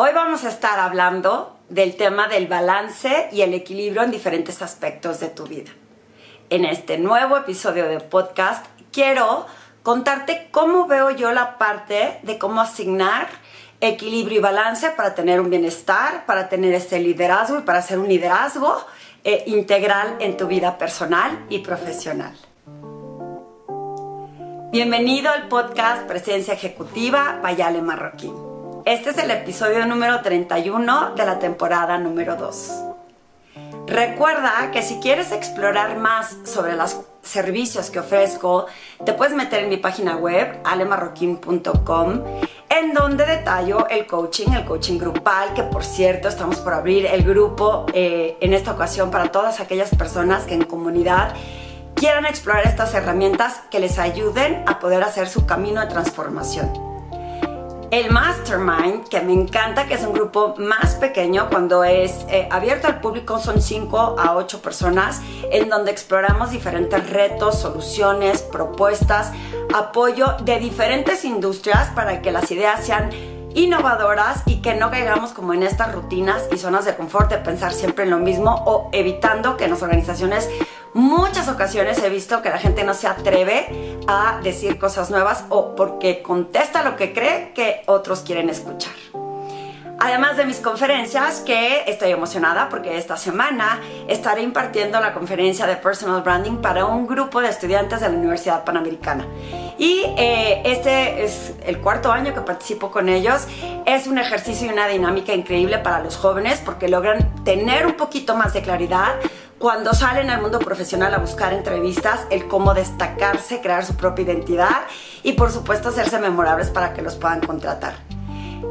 Hoy vamos a estar hablando del tema del balance y el equilibrio en diferentes aspectos de tu vida. En este nuevo episodio de podcast quiero contarte cómo veo yo la parte de cómo asignar equilibrio y balance para tener un bienestar, para tener ese liderazgo y para hacer un liderazgo eh, integral en tu vida personal y profesional. Bienvenido al podcast Presencia Ejecutiva Bayale Marroquín. Este es el episodio número 31 de la temporada número 2. Recuerda que si quieres explorar más sobre los servicios que ofrezco, te puedes meter en mi página web alemarroquín.com en donde detallo el coaching, el coaching grupal, que por cierto estamos por abrir el grupo eh, en esta ocasión para todas aquellas personas que en comunidad quieran explorar estas herramientas que les ayuden a poder hacer su camino de transformación. El Mastermind, que me encanta, que es un grupo más pequeño, cuando es eh, abierto al público son 5 a 8 personas, en donde exploramos diferentes retos, soluciones, propuestas, apoyo de diferentes industrias para que las ideas sean innovadoras y que no caigamos como en estas rutinas y zonas de confort de pensar siempre en lo mismo o evitando que las organizaciones muchas ocasiones he visto que la gente no se atreve a decir cosas nuevas o porque contesta lo que cree que otros quieren escuchar. Además de mis conferencias, que estoy emocionada porque esta semana estaré impartiendo la conferencia de Personal Branding para un grupo de estudiantes de la Universidad Panamericana. Y eh, este es el cuarto año que participo con ellos. Es un ejercicio y una dinámica increíble para los jóvenes porque logran tener un poquito más de claridad cuando salen al mundo profesional a buscar entrevistas, el cómo destacarse, crear su propia identidad y por supuesto hacerse memorables para que los puedan contratar.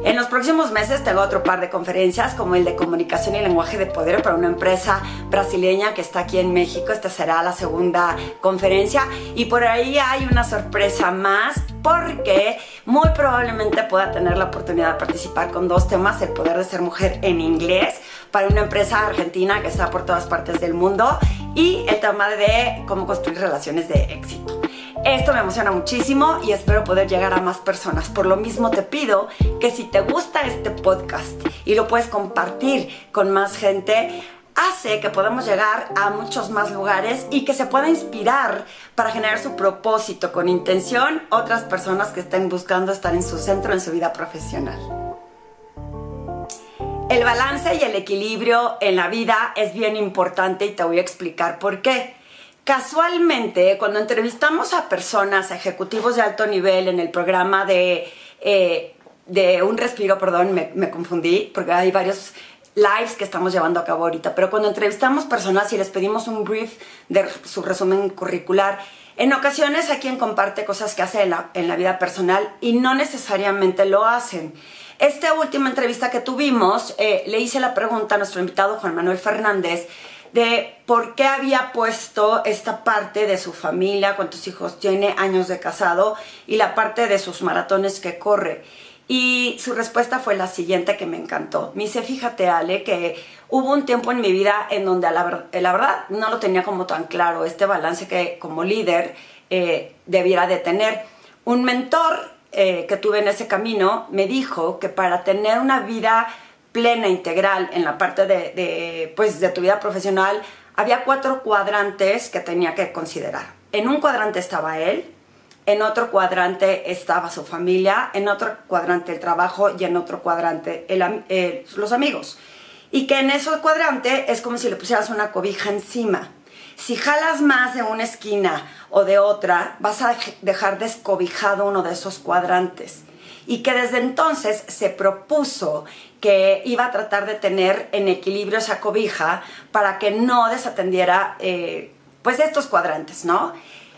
En los próximos meses tengo otro par de conferencias como el de comunicación y lenguaje de poder para una empresa brasileña que está aquí en México. Esta será la segunda conferencia y por ahí hay una sorpresa más porque muy probablemente pueda tener la oportunidad de participar con dos temas, el poder de ser mujer en inglés para una empresa argentina que está por todas partes del mundo y el tema de cómo construir relaciones de éxito. Esto me emociona muchísimo y espero poder llegar a más personas. Por lo mismo te pido que si te gusta este podcast y lo puedes compartir con más gente, hace que podamos llegar a muchos más lugares y que se pueda inspirar para generar su propósito con intención otras personas que estén buscando estar en su centro en su vida profesional. El balance y el equilibrio en la vida es bien importante y te voy a explicar por qué. Casualmente, cuando entrevistamos a personas, a ejecutivos de alto nivel en el programa de, eh, de un respiro, perdón, me, confundí, porque hay varios lives que estamos llevando a cabo ahorita, pero cuando entrevistamos personas y les pedimos un brief de su resumen curricular, en ocasiones hay quien comparte cosas que hace en la, en la vida personal y no necesariamente lo hacen. Esta última entrevista que tuvimos, eh, le hice la pregunta a nuestro invitado Juan Manuel Fernández de por qué había puesto esta parte de su familia, cuántos hijos tiene, años de casado y la parte de sus maratones que corre. Y su respuesta fue la siguiente que me encantó. Me dice, fíjate Ale, que hubo un tiempo en mi vida en donde la, la verdad no lo tenía como tan claro, este balance que como líder eh, debiera de tener. Un mentor eh, que tuve en ese camino me dijo que para tener una vida plena, integral en la parte de, pues, de tu vida profesional, había cuatro cuadrantes que tenía que considerar. En un cuadrante estaba él, en otro cuadrante estaba su familia, en otro cuadrante el trabajo y en otro cuadrante el, los amigos. Y que en ese cuadrante es como si le pusieras una cobija encima. Si jalas más de una esquina o de otra, vas a dejar descobijado uno de esos cuadrantes. Y que desde entonces se propuso que iba a tratar de tener en equilibrio esa cobija para que no desatendiera eh, pues estos cuadrantes, ¿no?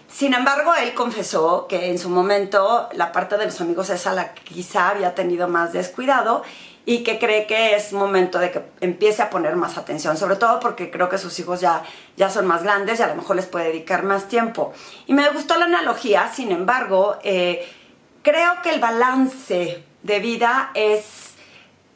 Sin embargo, él confesó que en su momento la parte de los amigos es a la quizá había tenido más descuidado y que cree que es momento de que empiece a poner más atención, sobre todo porque creo que sus hijos ya, ya son más grandes y a lo mejor les puede dedicar más tiempo. Y me gustó la analogía, sin embargo, eh, creo que el balance de vida es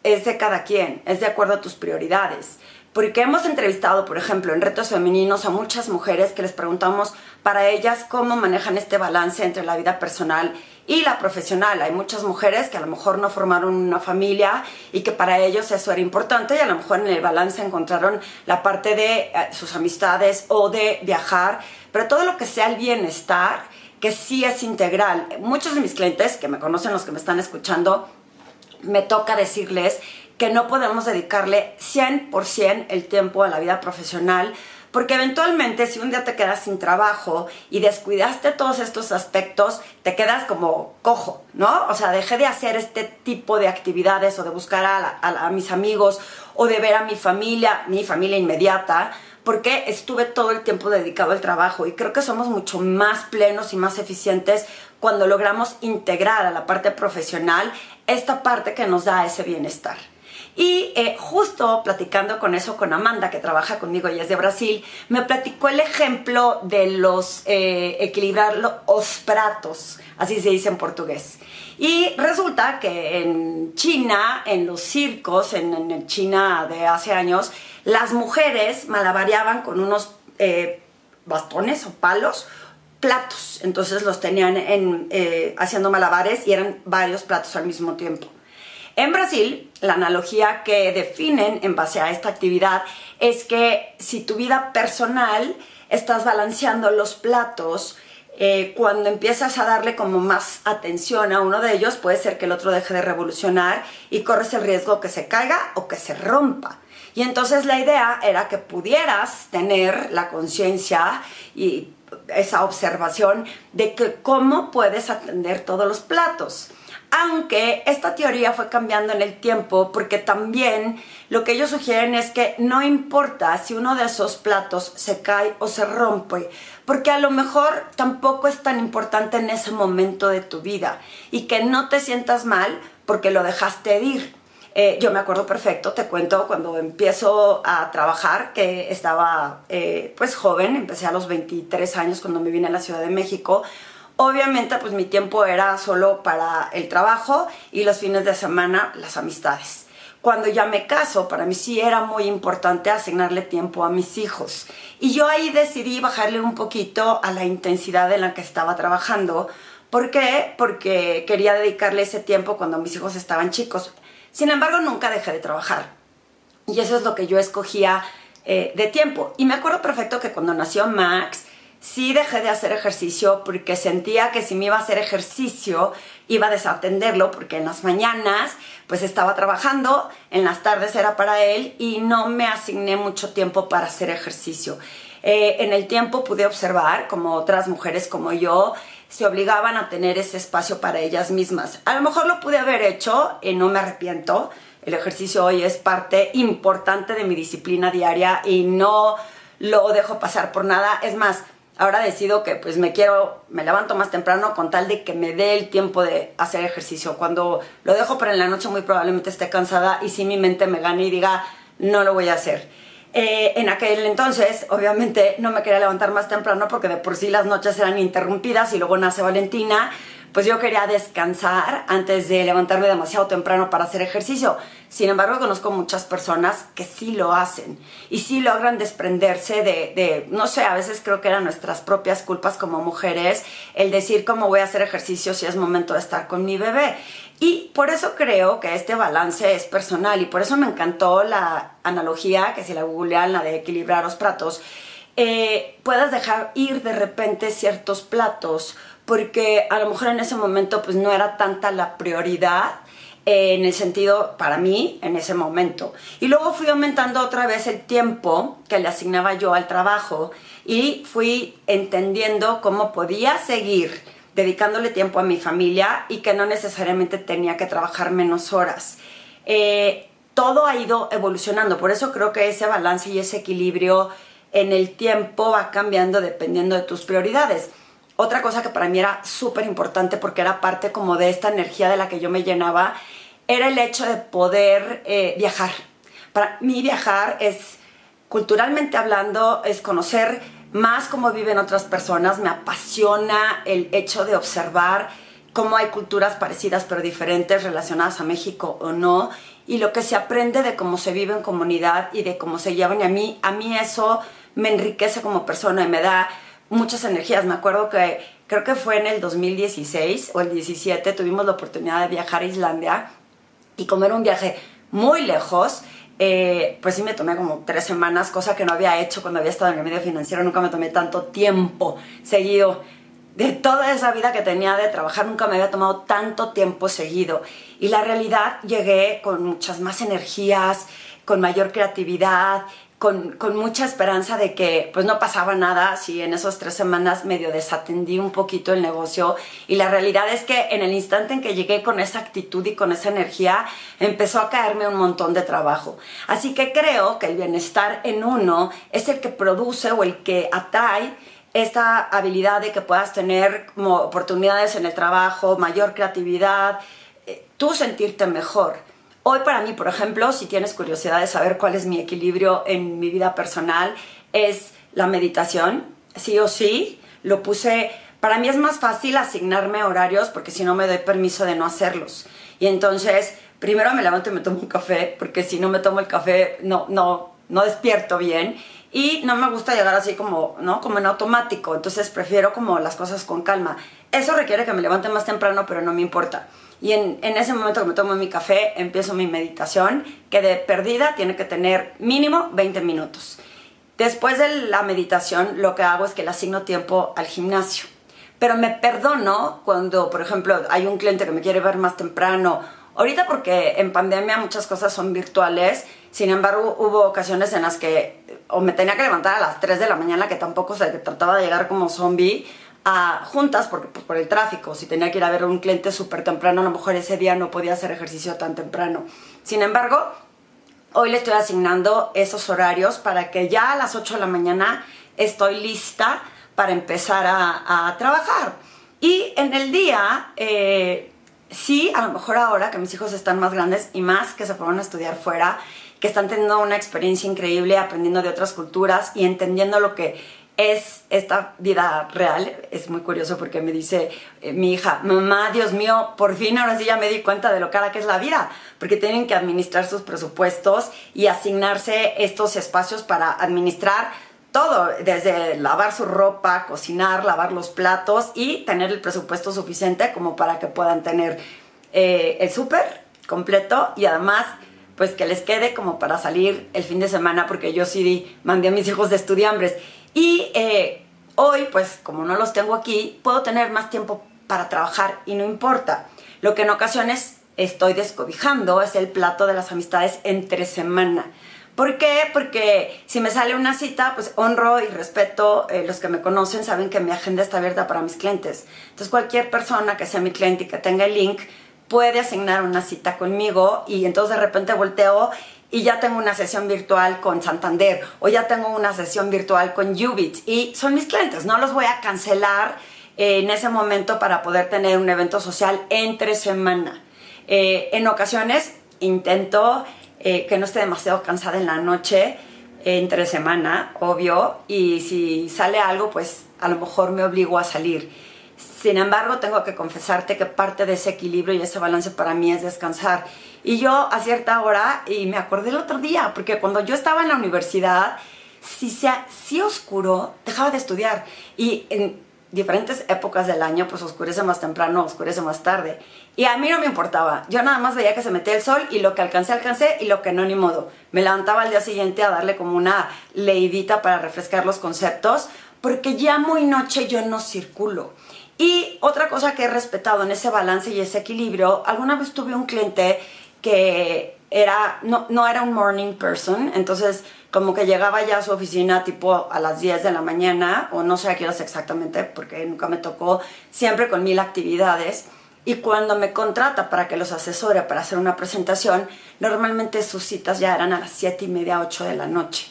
es de cada quien, es de acuerdo a tus prioridades. Porque hemos entrevistado, por ejemplo, en retos femeninos a muchas mujeres que les preguntamos para ellas cómo manejan este balance entre la vida personal y la profesional. Hay muchas mujeres que a lo mejor no formaron una familia y que para ellos eso era importante y a lo mejor en el balance encontraron la parte de eh, sus amistades o de viajar, pero todo lo que sea el bienestar, que sí es integral. Muchos de mis clientes que me conocen, los que me están escuchando, me toca decirles que no podemos dedicarle 100% el tiempo a la vida profesional porque eventualmente si un día te quedas sin trabajo y descuidaste todos estos aspectos, te quedas como cojo, ¿no? O sea, dejé de hacer este tipo de actividades o de buscar a, mis amigos o de ver a mi familia, mi familia inmediata, porque estuve todo el tiempo dedicado al trabajo y creo que somos mucho más plenos y más eficientes cuando logramos integrar a la parte profesional esta parte que nos da ese bienestar. Y eh, justo platicando con eso con Amanda, que trabaja conmigo y es de Brasil, me platicó el ejemplo de los eh, equilibrar los pratos, así se dice en portugués. Y resulta que en China, en los circos, en, China de hace años, las mujeres malabareaban con unos eh, bastones o palos platos. Entonces los tenían en, haciendo malabares y eran varios platos al mismo tiempo. En Brasil, la analogía que definen en base a esta actividad es que si tu vida personal estás balanceando los platos, eh, cuando empiezas a darle como más atención a uno de ellos, puede ser que el otro deje de revolucionar y corres el riesgo que se caiga o que se rompa. Y entonces la idea era que pudieras tener la conciencia y esa observación de que cómo puedes atender todos los platos aunque esta teoría fue cambiando en el tiempo porque también lo que ellos sugieren es que no importa si uno de esos platos se cae o se rompe, porque a lo mejor tampoco es tan importante en ese momento de tu vida y que no te sientas mal porque lo dejaste ir. Eh, yo me acuerdo perfecto, te cuento, cuando empiezo a trabajar, que estaba eh, pues joven, empecé a los 23 años cuando me vine a la Ciudad de México, Obviamente, pues mi tiempo era solo para el trabajo y los fines de semana las amistades. Cuando ya me caso, para mí sí era muy importante asignarle tiempo a mis hijos. Y yo ahí decidí bajarle un poquito a la intensidad en la que estaba trabajando. ¿Por qué? Porque quería dedicarle ese tiempo cuando mis hijos estaban chicos. Sin embargo, nunca dejé de trabajar. Y eso es lo que yo escogía eh, de tiempo. Y me acuerdo perfecto que cuando nació Max, sí dejé de hacer ejercicio porque sentía que si me iba a hacer ejercicio iba a desatenderlo porque en las mañanas pues estaba trabajando, en las tardes era para él y no me asigné mucho tiempo para hacer ejercicio. Eh, en el tiempo pude observar como otras mujeres como yo se obligaban a tener ese espacio para ellas mismas. A lo mejor lo pude haber hecho y no me arrepiento. El ejercicio hoy es parte importante de mi disciplina diaria y no lo dejo pasar por nada. Es más, ahora decido que pues me quiero, me levanto más temprano con tal de que me dé el tiempo de hacer ejercicio. Cuando lo dejo para en la noche muy probablemente esté cansada y si mi mente me gane y diga, no lo voy a hacer. Eh, en aquel entonces, obviamente, no me quería levantar más temprano porque de por sí las noches eran interrumpidas y luego nace Valentina pues yo quería descansar antes de levantarme demasiado temprano para hacer ejercicio. Sin embargo, conozco muchas personas que sí lo hacen y sí logran desprenderse de, no sé, a veces creo que eran nuestras propias culpas como mujeres, el decir cómo voy a hacer ejercicio si es momento de estar con mi bebé. Y por eso creo que este balance es personal y por eso me encantó la analogía, que si la googlean, la de equilibrar los platos, eh, puedas dejar ir de repente ciertos platos porque a lo mejor en ese momento pues no era tanta la prioridad eh, en el sentido para mí en ese momento. Y luego fui aumentando otra vez el tiempo que le asignaba yo al trabajo y fui entendiendo cómo podía seguir dedicándole tiempo a mi familia y que no necesariamente tenía que trabajar menos horas. Eh, todo ha ido evolucionando, por eso creo que ese balance y ese equilibrio en el tiempo va cambiando dependiendo de tus prioridades. Otra cosa que para mí era súper importante porque era parte como de esta energía de la que yo me llenaba, era el hecho de poder eh, viajar. Para mí viajar es, culturalmente hablando, es conocer más cómo viven otras personas, me apasiona el hecho de observar cómo hay culturas parecidas pero diferentes relacionadas a México o no, y lo que se aprende de cómo se vive en comunidad y de cómo se llevan. Y a mí, a mí eso me enriquece como persona y me da muchas energías. Me acuerdo que creo que fue en el 2016 o el 17, tuvimos la oportunidad de viajar a Islandia y como era un viaje muy lejos, eh, pues sí me tomé como tres semanas, cosa que no había hecho cuando había estado en el medio financiero, nunca me tomé tanto tiempo seguido. De toda esa vida que tenía de trabajar, nunca me había tomado tanto tiempo seguido. Y la realidad llegué con muchas más energías, con mayor creatividad, con, mucha esperanza de que pues no pasaba nada si en esas tres semanas medio desatendí un poquito el negocio y la realidad es que en el instante en que llegué con esa actitud y con esa energía empezó a caerme un montón de trabajo. Así que creo que el bienestar en uno es el que produce o el que atrae esta habilidad de que puedas tener oportunidades en el trabajo, mayor creatividad, eh, tú sentirte mejor. Hoy para mí, por ejemplo, si tienes curiosidad de saber cuál es mi equilibrio en mi vida personal, es la meditación, sí o sí. Lo puse, para mí es más fácil asignarme horarios porque si no me doy permiso de no hacerlos. Y entonces, primero me levanto y me tomo un café, porque si no me tomo el café no, no, no despierto bien. Y no me gusta llegar así como, ¿no? Como en automático. Entonces prefiero como las cosas con calma. Eso requiere que me levante más temprano, pero no me importa. Y en, ese momento que me tomo mi café, empiezo mi meditación, que de perdida tiene que tener mínimo 20 minutos. Después de la meditación, lo que hago es que le asigno tiempo al gimnasio. Pero me perdono cuando, por ejemplo, hay un cliente que me quiere ver más temprano. Ahorita porque en pandemia muchas cosas son virtuales, sin embargo hubo ocasiones en las que o me tenía que levantar a las 3 de la mañana, que tampoco se trataba de llegar como zombie, a juntas porque, pues, por el tráfico. Si tenía que ir a ver a un cliente súper temprano, a lo mejor ese día no podía hacer ejercicio tan temprano. Sin embargo, hoy le estoy asignando esos horarios para que ya a las 8 de la mañana estoy lista para empezar a, trabajar. Y en el día, eh, sí, a lo mejor ahora que mis hijos están más grandes y más que se fueron a estudiar fuera, que están teniendo una experiencia increíble aprendiendo de otras culturas y entendiendo lo que es esta vida real. Es muy curioso porque me dice eh, mi hija, mamá, Dios mío, por fin ahora sí ya me di cuenta de lo cara que es la vida, porque tienen que administrar sus presupuestos y asignarse estos espacios para administrar todo, desde lavar su ropa, cocinar, lavar los platos y tener el presupuesto suficiente como para que puedan tener eh, el súper completo y además pues que les quede como para salir el fin de semana porque yo sí mandé a mis hijos de estudiambres y eh, hoy, pues como no los tengo aquí, puedo tener más tiempo para trabajar y no importa. Lo que en ocasiones estoy descobijando es el plato de las amistades entre semana. ¿Por qué? Porque si me sale una cita, pues honro y respeto, eh, los que me conocen saben que mi agenda está abierta para mis clientes. Entonces cualquier persona que sea mi cliente y que tenga el link puede asignar una cita conmigo y entonces de repente volteo y ya tengo una sesión virtual con Santander o ya tengo una sesión virtual con Ubits y son mis clientes, no los voy a cancelar eh, en ese momento para poder tener un evento social entre semana. Eh, en ocasiones intento eh, que no esté demasiado cansada en la noche, entre semana, obvio, y si sale algo, pues a lo mejor me obligo a salir. Sin embargo, tengo que confesarte que parte de ese equilibrio y ese balance para mí es descansar. Y yo a cierta hora, y me acordé el otro día, porque cuando yo estaba en la universidad, si, sea, si oscuro, dejaba de estudiar. Y en diferentes épocas del año, pues oscurece más temprano, oscurece más tarde. Y a mí no me importaba. Yo nada más veía que se metía el sol y lo que alcancé, alcancé y lo que no, ni modo. Me levantaba al día siguiente a darle como una leidita para refrescar los conceptos, porque ya muy noche yo no circulo. Y otra cosa que he respetado en ese balance y ese equilibrio, alguna vez tuve un cliente que era, no, no era un morning person, entonces como que llegaba ya a su oficina tipo a las 10 de la mañana, o no sé a qué horas exactamente, porque nunca me tocó, siempre con mil actividades. Y cuando me contrata para que los asesore para hacer una presentación, normalmente sus citas ya eran a las 7 y media, 8 de la noche.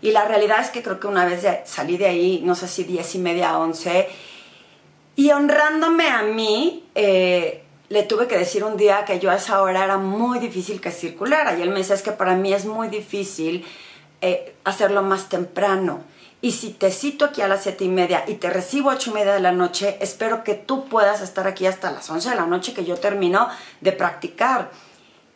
Y la realidad es que creo que una vez salí de ahí, no sé si 10 y media, 11, y honrándome a mí, eh, le tuve que decir un día que yo a esa hora era muy difícil que circulara. Y él me decía, es que para mí es muy difícil eh, hacerlo más temprano. Y si te cito aquí a las siete y media y te recibo ocho y media de la noche, espero que tú puedas estar aquí hasta las once de la noche que yo termino de practicar.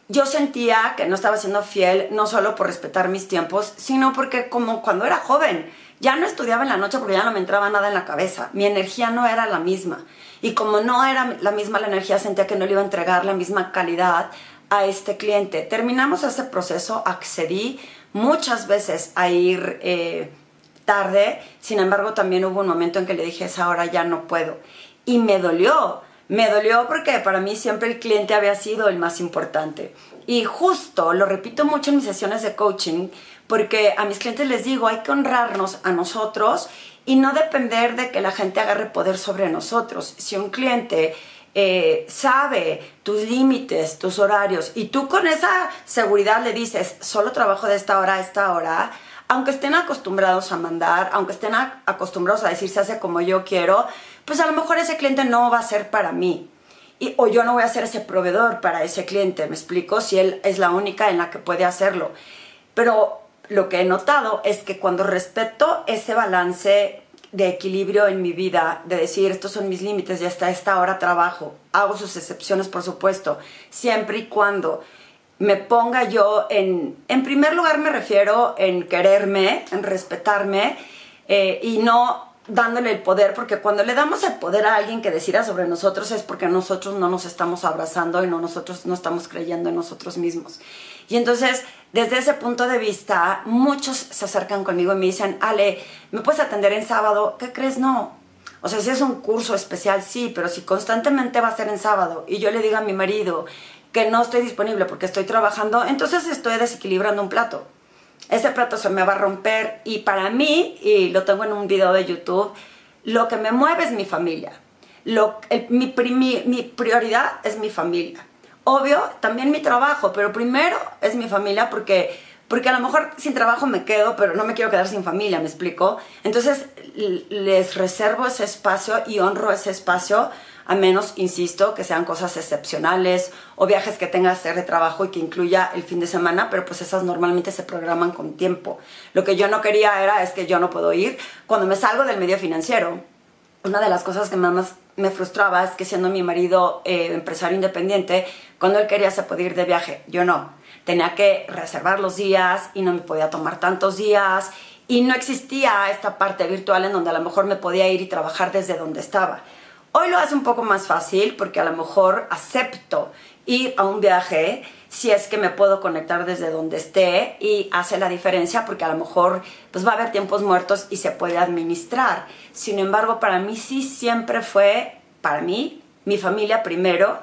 Yo sentía que no estaba siendo fiel, no solo por respetar mis tiempos, sino porque como cuando era joven, ya no estudiaba en la noche porque ya no me entraba nada en la cabeza. Mi energía no era la misma. Y como no era la misma la energía, sentía que no le iba a entregar la misma calidad a este cliente. Terminamos ese proceso, accedí muchas veces a ir eh, tarde, sin embargo también hubo un momento en que le dije, esa hora ya no puedo. Y me dolió, me dolió porque para mí siempre el cliente había sido el más importante. Y justo, lo repito mucho en mis sesiones de coaching, porque a mis clientes les digo, hay que honrarnos a nosotros y no depender de que la gente agarre poder sobre nosotros. Si un cliente eh, sabe tus límites, tus horarios, y tú con esa seguridad le dices, solo trabajo de esta hora a esta hora, aunque estén acostumbrados a mandar, aunque estén acostumbrados a decir se hace como yo quiero, pues a lo mejor ese cliente no va a ser para mí. Y, o yo no voy a ser ese proveedor para ese cliente, me explico, si él es la única en la que puede hacerlo. Pero lo que he notado es que cuando respeto ese balance de equilibrio en mi vida, de decir, estos son mis límites y hasta esta hora trabajo. Hago sus excepciones, por supuesto, siempre y cuando me ponga yo en... En primer lugar me refiero en quererme, en respetarme eh, y no dándole el poder, porque cuando le damos el poder a alguien que decida sobre nosotros es porque nosotros no nos estamos abrazando y no nosotros no estamos creyendo en nosotros mismos. Y entonces desde ese punto de vista, muchos se acercan conmigo y me dicen, Ale, ¿me puedes atender en sábado? ¿Qué crees? No. O sea, si es un curso especial, sí, pero si constantemente va a ser en sábado y yo le digo a mi marido que no estoy disponible porque estoy trabajando, entonces estoy desequilibrando un plato. Ese plato se me va a romper y para mí, y lo tengo en un video de YouTube, lo que me mueve es mi familia. Lo, mi, mi prioridad es mi familia obvio, también mi trabajo, pero primero es mi familia porque, porque a lo mejor sin trabajo me quedo, pero no me quiero quedar sin familia, ¿me explico? Entonces les reservo ese espacio y honro ese espacio, a menos, insisto, que sean cosas excepcionales o viajes que tenga que hacer de trabajo y que incluya el fin de semana, pero pues esas normalmente se programan con tiempo. Lo que yo no quería era, es que yo no puedo ir cuando me salgo del medio financiero. Una de las cosas que más me frustraba es que siendo mi marido eh, empresario independiente, cuando él quería se podía ir de viaje, yo no. Tenía que reservar los días y no me podía tomar tantos días y no existía esta parte virtual en donde a lo mejor me podía ir y trabajar desde donde estaba. Hoy lo hace un poco más fácil porque a lo mejor acepto ir a un viaje si es que me puedo conectar desde donde esté y hace la diferencia porque a lo mejor pues va a haber tiempos muertos y se puede administrar. Sin embargo, para mí sí siempre fue, para mí, mi familia primero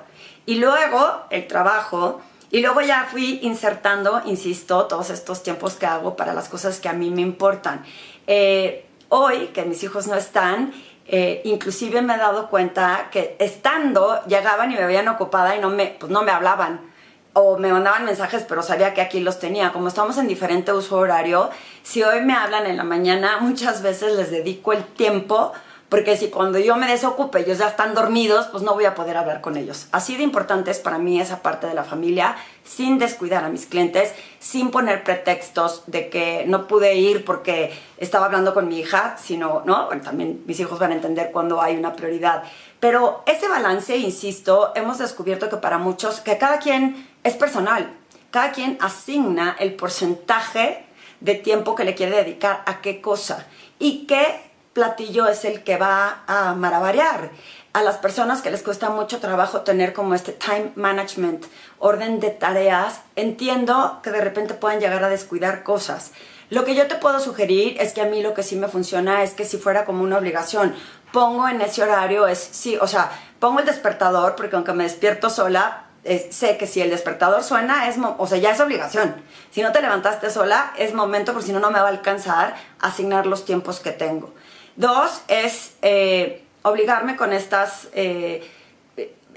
y luego el trabajo y luego ya fui insertando, insisto, todos estos tiempos que hago para las cosas que a mí me importan. Eh, hoy que mis hijos no están, eh, inclusive me he dado cuenta que estando llegaban y me veían ocupada y no me, pues no me hablaban o me mandaban mensajes, pero sabía que aquí los tenía. Como estamos en diferente uso horario, si hoy me hablan en la mañana, muchas veces les dedico el tiempo porque si cuando yo me desocupe ellos ya están dormidos, pues no voy a poder hablar con ellos. Así de importante es para mí esa parte de la familia, sin descuidar a mis clientes, sin poner pretextos de que no pude ir porque estaba hablando con mi hija, sino, ¿no? Bueno, también mis hijos van a entender cuando hay una prioridad. Pero ese balance, insisto, hemos descubierto que para muchos, que cada quien es personal, cada quien asigna el porcentaje de tiempo que le quiere dedicar a qué cosa y qué platillo es el que va a maravariar. A las personas que les cuesta mucho trabajo tener como este time management, orden de tareas, entiendo que de repente pueden llegar a descuidar cosas. Lo que yo te puedo sugerir es que a mí lo que sí me funciona es que si fuera como una obligación, pongo en ese horario, es sí, o sea, pongo el despertador porque aunque me despierto sola, sé que si el despertador suena, es o sea, ya es obligación. Si no te levantaste sola, es momento, porque si no, no me va a alcanzar asignar los tiempos que tengo. Dos es eh, obligarme con estas eh,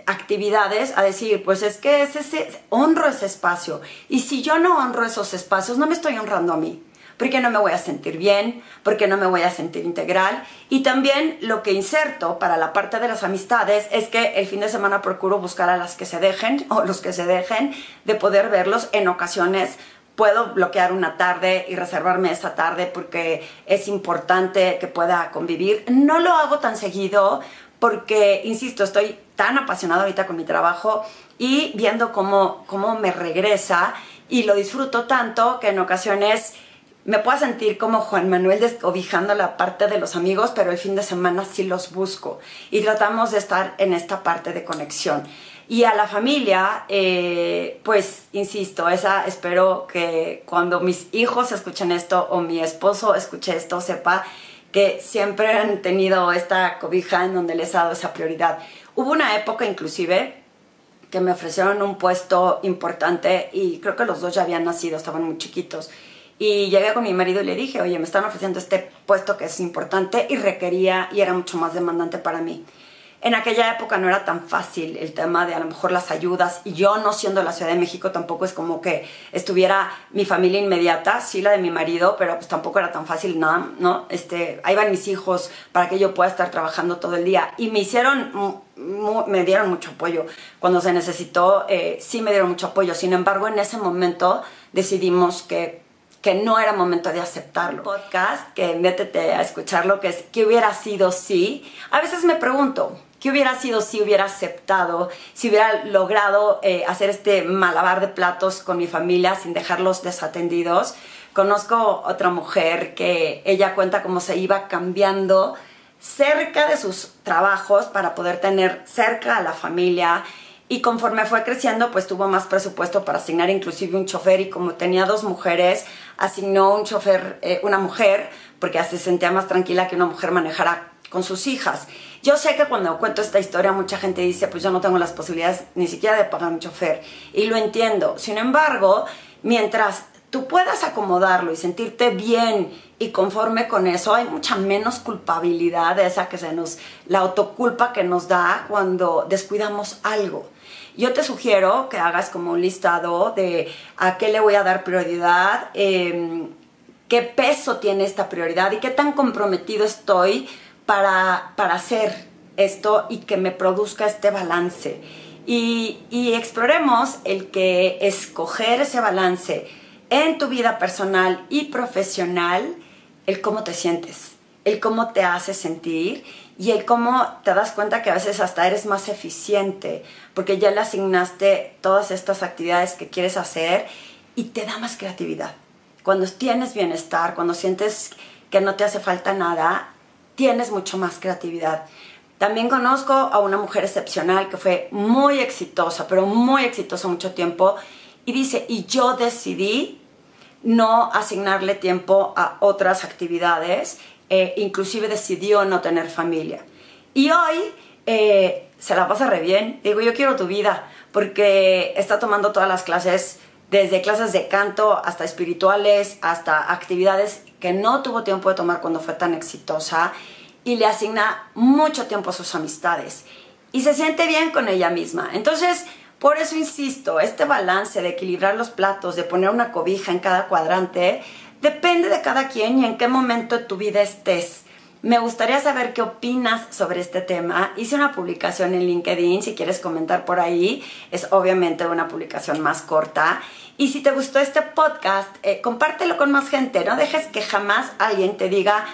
actividades a decir, pues es que ese, honro ese espacio. Y si yo no honro esos espacios, no me estoy honrando a mí. Porque no me voy a sentir bien, porque no me voy a sentir integral. Y también lo que inserto para la parte de las amistades es que el fin de semana procuro buscar a las que se dejen o los que se dejen de poder verlos en ocasiones puedo bloquear una tarde y reservarme esa tarde porque es importante que pueda convivir. No lo hago tan seguido porque, insisto, estoy tan apasionado ahorita con mi trabajo y viendo cómo, cómo me regresa y lo disfruto tanto que en ocasiones me pueda sentir como Juan Manuel descobijando la parte de los amigos, pero el fin de semana sí los busco y tratamos de estar en esta parte de conexión. Y a la familia, eh, pues, insisto, esa espero que cuando mis hijos escuchen esto o mi esposo escuche esto, sepa que siempre han tenido esta cobija en donde les he dado esa prioridad. Hubo una época inclusive que me ofrecieron un puesto importante y creo que los dos ya habían nacido, estaban muy chiquitos. Y llegué con mi marido y le dije, oye, me están ofreciendo este puesto que es importante y requería y era mucho más demandante para mí. En aquella época no era tan fácil el tema de a lo mejor las ayudas y yo no siendo la Ciudad de México tampoco es como que estuviera mi familia inmediata, sí la de mi marido, pero pues tampoco era tan fácil nada, ¿no? Este, ahí van mis hijos para que yo pueda estar trabajando todo el día y me hicieron, me dieron mucho apoyo. Cuando se necesitó, eh, sí me dieron mucho apoyo. Sin embargo, en ese momento decidimos que que no era momento de aceptarlo. Podcast, que métete a escucharlo, que es ¿qué hubiera sido si? A veces me pregunto, ¿qué hubiera sido si hubiera aceptado, si hubiera logrado eh, hacer este malabar de platos con mi familia sin dejarlos desatendidos? Conozco otra mujer que ella cuenta cómo se iba cambiando cerca de sus trabajos para poder tener cerca a la familia y conforme fue creciendo, pues tuvo más presupuesto para asignar inclusive un chofer y como tenía dos mujeres, asignó un chofer, eh, una mujer, porque se sentía más tranquila que una mujer manejara con sus hijas. Yo sé que cuando cuento esta historia mucha gente dice, pues yo no tengo las posibilidades ni siquiera de pagar un chofer. Y lo entiendo. Sin embargo, mientras tú puedas acomodarlo y sentirte bien y conforme con eso, hay mucha menos culpabilidad de esa que se nos, la autoculpa que nos da cuando descuidamos algo. Yo te sugiero que hagas como un listado de a qué le voy a dar prioridad, em, qué peso tiene esta prioridad y qué tan comprometido estoy para, para hacer esto y que me produzca este balance. Y, y exploremos el que escoger ese balance en tu vida personal y profesional, el cómo te sientes, el cómo te hace sentir y el cómo te das cuenta que a veces hasta eres más eficiente porque ya le asignaste todas estas actividades que quieres hacer y te da más creatividad. Cuando tienes bienestar, cuando sientes que no te hace falta nada, tienes mucho más creatividad. También conozco a una mujer excepcional que fue muy exitosa, pero muy exitosa mucho tiempo, y dice, y yo decidí no asignarle tiempo a otras actividades eh, inclusive decidió no tener familia. Y hoy eh, se la pasa re bien. Digo, yo quiero tu vida, porque está tomando todas las clases, desde clases de canto hasta espirituales, hasta actividades que no tuvo tiempo de tomar cuando fue tan exitosa, y le asigna mucho tiempo a sus amistades. Y se siente bien con ella misma. Entonces, por eso insisto, este balance de equilibrar los platos, de poner una cobija en cada cuadrante, Depende de cada quien y en qué momento de tu vida estés. Me gustaría saber qué opinas sobre este tema. Hice una publicación en LinkedIn, si quieres comentar por ahí, es obviamente una publicación más corta. Y si te gustó este podcast, eh, compártelo con más gente. No dejes que jamás alguien te diga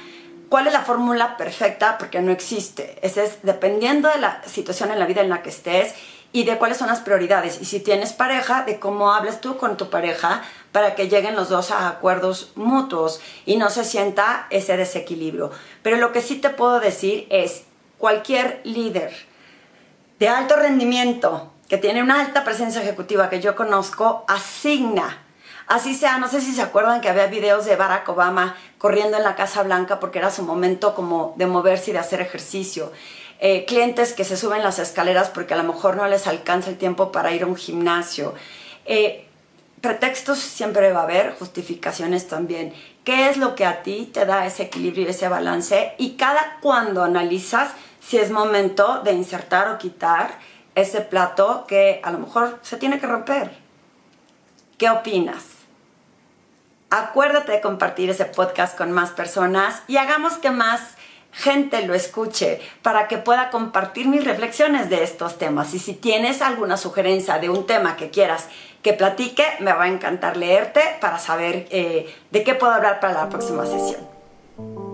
cuál es la fórmula perfecta, porque no existe. Es dependiendo de la situación en la vida en la que estés y de cuáles son las prioridades. Y si tienes pareja, de cómo hables tú con tu pareja para que lleguen los dos a acuerdos mutuos y no se sienta ese desequilibrio. Pero lo que sí te puedo decir es, cualquier líder de alto rendimiento que tiene una alta presencia ejecutiva que yo conozco, asigna Así sea, no sé si se acuerdan que había videos de Barack Obama corriendo en la Casa Blanca porque era su momento como de moverse y de hacer ejercicio. Eh, clientes que se suben las escaleras porque a lo mejor no les alcanza el tiempo para ir a un gimnasio. Eh, pretextos siempre va a haber, justificaciones también. ¿Qué es lo que a ti te da ese equilibrio y ese balance? Y cada cuando analizas si es momento de insertar o quitar ese plato que a lo mejor se tiene que romper. ¿Qué opinas? Acuérdate de compartir ese podcast con más personas y hagamos que más gente lo escuche para que pueda compartir mis reflexiones de estos temas. Y si tienes alguna sugerencia de un tema que quieras que platique, me va a encantar leerte para saber eh, de qué puedo hablar para la próxima sesión.